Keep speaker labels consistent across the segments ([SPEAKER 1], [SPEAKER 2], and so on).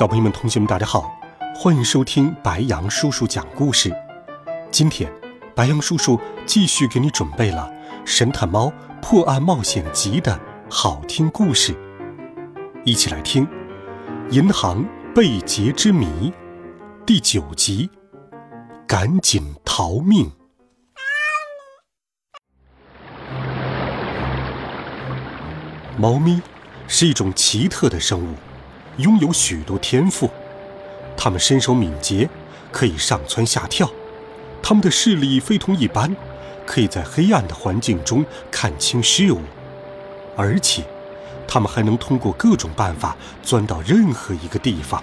[SPEAKER 1] 小朋友们、同学们，大家好，欢迎收听白羊叔叔讲故事。今天，白羊叔叔继续给你准备了《神探猫破案冒险集》的好听故事，一起来听《银行被劫之谜》第九集：赶紧逃命！猫咪是一种奇特的生物。拥有许多天赋，它们身手敏捷，可以上蹿下跳；它们的视力非同一般，可以在黑暗的环境中看清事物，而且，它们还能通过各种办法钻到任何一个地方。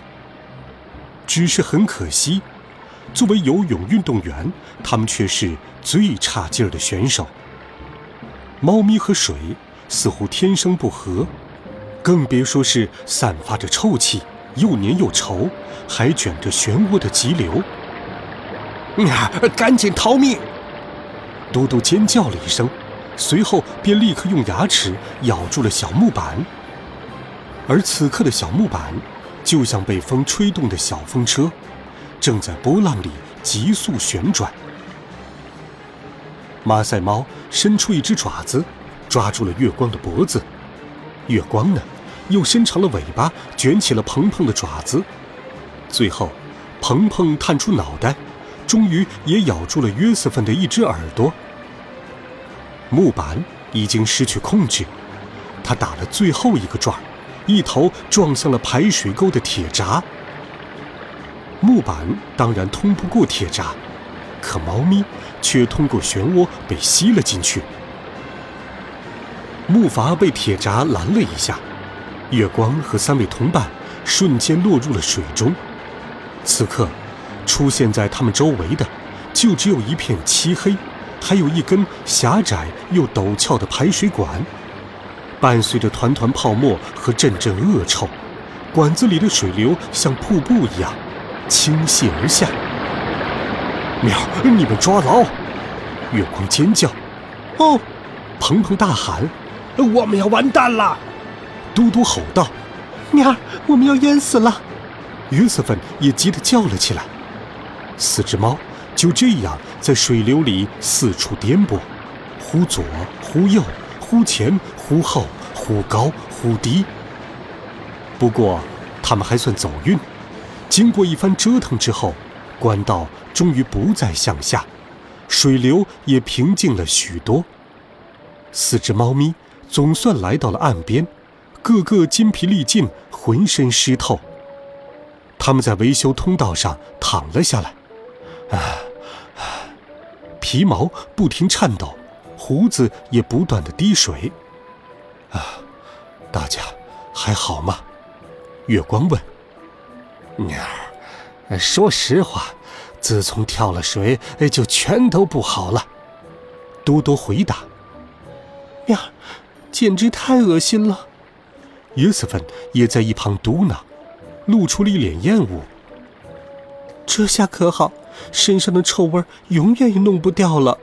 [SPEAKER 1] 只是很可惜，作为游泳运动员，它们却是最差劲儿的选手。猫咪和水似乎天生不合。更别说是散发着臭气、又黏又稠，还卷着漩涡的急流。
[SPEAKER 2] 啊！赶紧逃命！
[SPEAKER 1] 嘟嘟尖叫了一声，随后便立刻用牙齿咬住了小木板。而此刻的小木板，就像被风吹动的小风车，正在波浪里急速旋转。马赛猫伸出一只爪子，抓住了月光的脖子。月光呢？又伸长了尾巴，卷起了鹏鹏的爪子，最后，鹏鹏探出脑袋，终于也咬住了约瑟芬的一只耳朵。木板已经失去控制，他打了最后一个转，一头撞向了排水沟的铁闸。木板当然通不过铁闸，可猫咪却通过漩涡被吸了进去。木筏被铁闸拦了一下。月光和三位同伴瞬间落入了水中。此刻，出现在他们周围的就只有一片漆黑，还有一根狭窄又陡峭的排水管，伴随着团团泡沫和阵阵恶臭，管子里的水流像瀑布一样倾泻而下。喵！你们抓牢！月光尖叫。
[SPEAKER 2] 哦！
[SPEAKER 1] 鹏鹏大喊：“
[SPEAKER 2] 我们要完蛋了！”
[SPEAKER 1] 嘟嘟吼道：“
[SPEAKER 2] 喵儿，我们要淹死了！”
[SPEAKER 1] 约瑟芬也急得叫了起来。四只猫就这样在水流里四处颠簸，忽左忽右，忽前忽后，忽高忽低。不过，它们还算走运。经过一番折腾之后，管道终于不再向下，水流也平静了许多。四只猫咪总算来到了岸边。个个筋疲力尽，浑身湿透。他们在维修通道上躺了下来，啊，皮毛不停颤抖，胡子也不断的滴水。啊，大家还好吗？月光问。
[SPEAKER 2] 鸟儿，说实话，自从跳了水，就全都不好了。
[SPEAKER 1] 多多回答。
[SPEAKER 2] 呀，简直太恶心了。
[SPEAKER 1] 约瑟芬也在一旁嘟囔，露出了一脸厌恶。
[SPEAKER 2] 这下可好，身上的臭味永远也弄不掉了。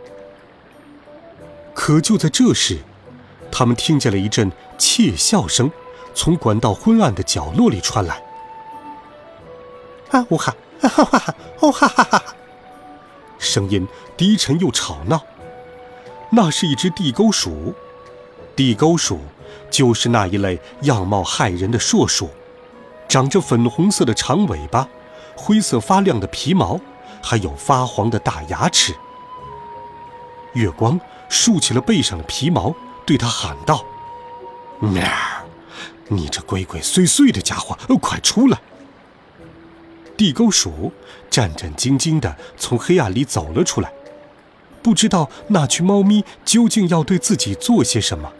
[SPEAKER 1] 可就在这时，他们听见了一阵窃笑声，从管道昏暗的角落里传来。
[SPEAKER 2] 啊呜哈，哈哈哈，哦哈哈哈哈！
[SPEAKER 1] 声音低沉又吵闹。那是一只地沟鼠，地沟鼠。就是那一类样貌骇人的硕鼠，长着粉红色的长尾巴，灰色发亮的皮毛，还有发黄的大牙齿。月光竖起了背上的皮毛，对他喊道：“喵，你这鬼鬼祟祟的家伙，快出来！”地沟鼠战战兢兢地从黑暗里走了出来，不知道那群猫咪究竟要对自己做些什么。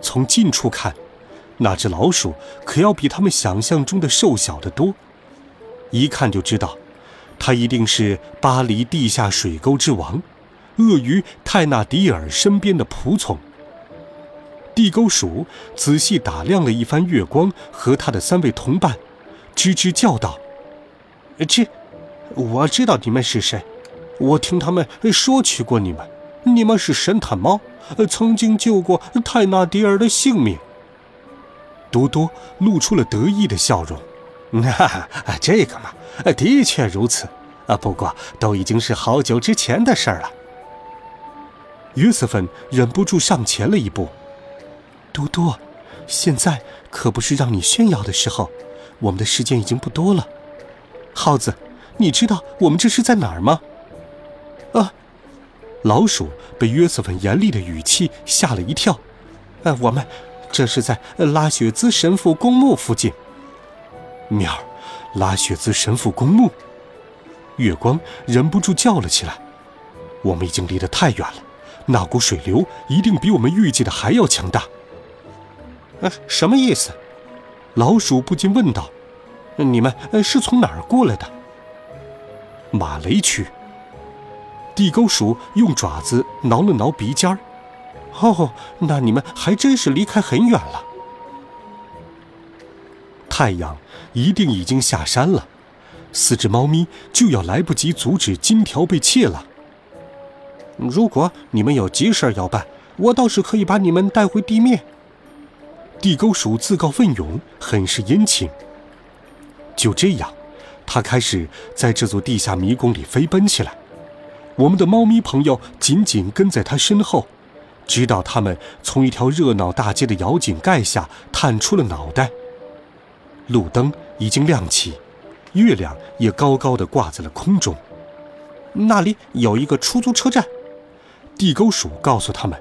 [SPEAKER 1] 从近处看，那只老鼠可要比他们想象中的瘦小得多，一看就知道，它一定是巴黎地下水沟之王，鳄鱼泰纳迪尔身边的仆从。地沟鼠仔细打量了一番月光和他的三位同伴，吱吱叫道：“
[SPEAKER 2] 这，我知道你们是谁，我听他们说起过你们，你们是神探猫，呃曾经救过泰纳迪尔的性命。”
[SPEAKER 1] 多多露出了得意的笑容。
[SPEAKER 2] 那这个嘛，的确如此啊。不过都已经是好久之前的事儿了。
[SPEAKER 1] 约瑟芬忍不住上前了一步。
[SPEAKER 3] 多多，现在可不是让你炫耀的时候，我们的时间已经不多了。耗子，你知道我们这是在哪儿吗？
[SPEAKER 1] 啊！老鼠被约瑟芬严厉的语气吓了一跳。
[SPEAKER 3] 呃，我们这是在拉雪兹神父公墓附近。
[SPEAKER 1] 喵儿，拉雪兹神父公墓。月光忍不住叫了起来。我们已经离得太远了，那股水流一定比我们预计的还要强大。
[SPEAKER 2] 呃，什么意思？
[SPEAKER 1] 老鼠不禁问道：“
[SPEAKER 2] 你们是从哪儿过来的？”
[SPEAKER 1] 马雷区。地沟鼠用爪子挠了挠鼻尖儿。
[SPEAKER 2] 哦，那你们还真是离开很远了。
[SPEAKER 1] 太阳一定已经下山了，四只猫咪就要来不及阻止金条被窃了。
[SPEAKER 2] 如果你们有急事要办，我倒是可以把你们带回地面。
[SPEAKER 1] 地沟鼠自告奋勇，很是殷勤。就这样，他开始在这座地下迷宫里飞奔起来。我们的猫咪朋友紧紧跟在他身后，直到他们从一条热闹大街的窨井盖下探出了脑袋。路灯已经亮起，月亮也高高的挂在了空中。
[SPEAKER 2] 那里有一个出租车站，
[SPEAKER 1] 地沟鼠告诉他们。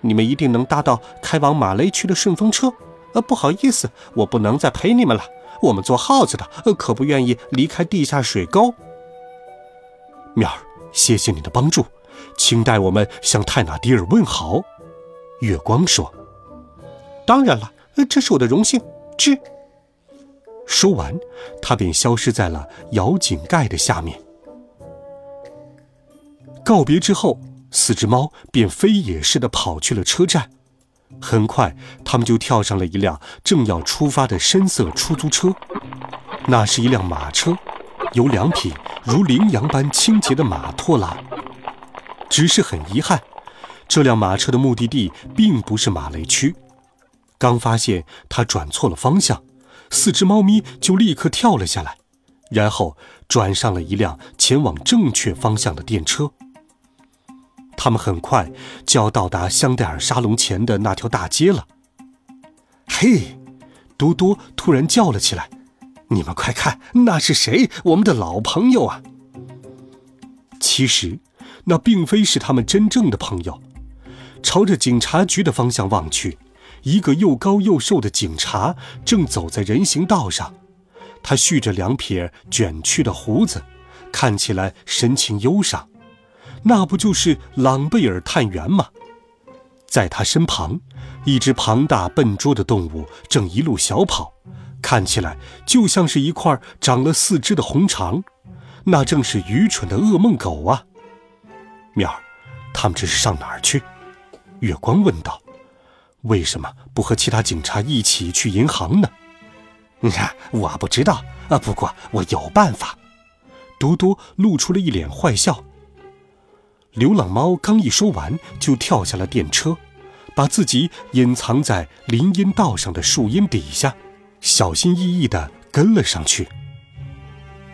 [SPEAKER 2] 你们一定能搭到开往马雷区的顺风车。呃，不好意思，我不能再陪你们了。我们做耗子的，呃，可不愿意离开地下水沟。
[SPEAKER 1] 面儿，谢谢你的帮助，请代我们向泰纳迪尔问好。月光说：“
[SPEAKER 2] 当然了，这是我的荣幸。”吱。
[SPEAKER 1] 说完，他便消失在了窨井盖的下面。告别之后。四只猫便飞也似的跑去了车站，很快，他们就跳上了一辆正要出发的深色出租车。那是一辆马车，由两匹如羚羊般清洁的马拖拉。只是很遗憾，这辆马车的目的地并不是马雷区。刚发现它转错了方向，四只猫咪就立刻跳了下来，然后转上了一辆前往正确方向的电车。他们很快就要到达香戴尔沙龙前的那条大街了。
[SPEAKER 2] 嘿，
[SPEAKER 1] 多多突然叫了起来：“
[SPEAKER 2] 你们快看，那是谁？我们的老朋友啊！”
[SPEAKER 1] 其实，那并非是他们真正的朋友。朝着警察局的方向望去，一个又高又瘦的警察正走在人行道上。他蓄着两撇卷曲的胡子，看起来神情忧伤。那不就是朗贝尔探员吗？在他身旁，一只庞大笨拙的动物正一路小跑，看起来就像是一块长了四肢的红肠。那正是愚蠢的噩梦狗啊！面儿，他们这是上哪儿去？月光问道。为什么不和其他警察一起去银行呢？
[SPEAKER 2] 你看，我不知道啊。不过我有办法。
[SPEAKER 1] 多多露出了一脸坏笑。流浪猫刚一说完，就跳下了电车，把自己隐藏在林荫道上的树荫底下，小心翼翼地跟了上去。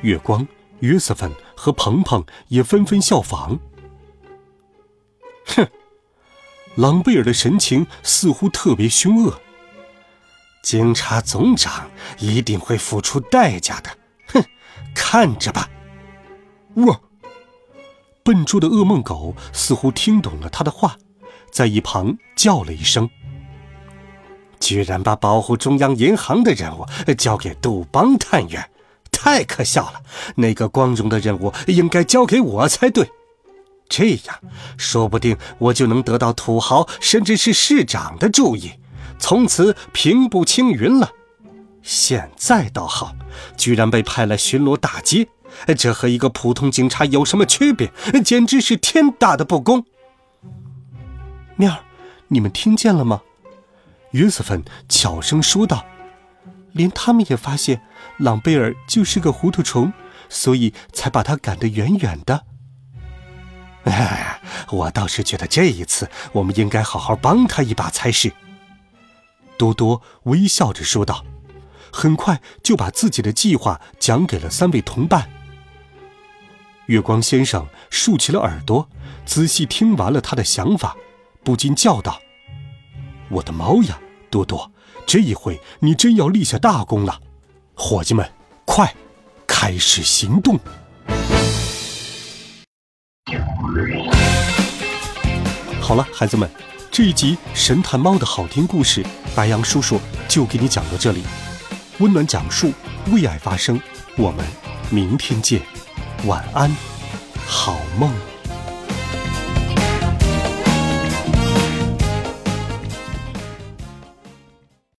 [SPEAKER 1] 月光、约瑟芬和鹏鹏也纷纷效仿。哼，朗贝尔的神情似乎特别凶恶。
[SPEAKER 2] 警察总长一定会付出代价的。哼，看着吧。
[SPEAKER 1] 我。笨拙的噩梦狗似乎听懂了他的话，在一旁叫了一声：“
[SPEAKER 2] 居然把保护中央银行的任务交给杜邦探员，太可笑了！那个光荣的任务应该交给我才对。这样，说不定我就能得到土豪甚至是市长的注意，从此平步青云了。
[SPEAKER 4] 现在倒好，居然被派来巡逻大街，这和一个普通警察有什么区别？简直是天大的不公！
[SPEAKER 1] 面儿，你们听见了吗？约瑟芬悄声说道：“连他们也发现，朗贝尔就是个糊涂虫，所以才把他赶得远远的。”
[SPEAKER 4] 哎，我倒是觉得这一次我们应该好好帮他一把才是。
[SPEAKER 1] 多多微笑着说道，很快就把自己的计划讲给了三位同伴。月光先生竖起了耳朵，仔细听完了他的想法，不禁叫道：“我的猫呀，多多，这一回你真要立下大功了！伙计们，快，开始行动！”好了，孩子们，这一集《神探猫》的好听故事，白羊叔叔就给你讲到这里。温暖讲述，为爱发声。我们明天见，晚安，好梦。